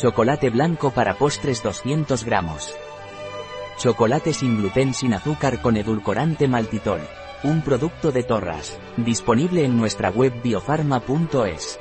Chocolate blanco para postres 200 gramos. Chocolate sin gluten sin azúcar con edulcorante maltitol. Un producto de Torras. Disponible en nuestra web biofarma.es.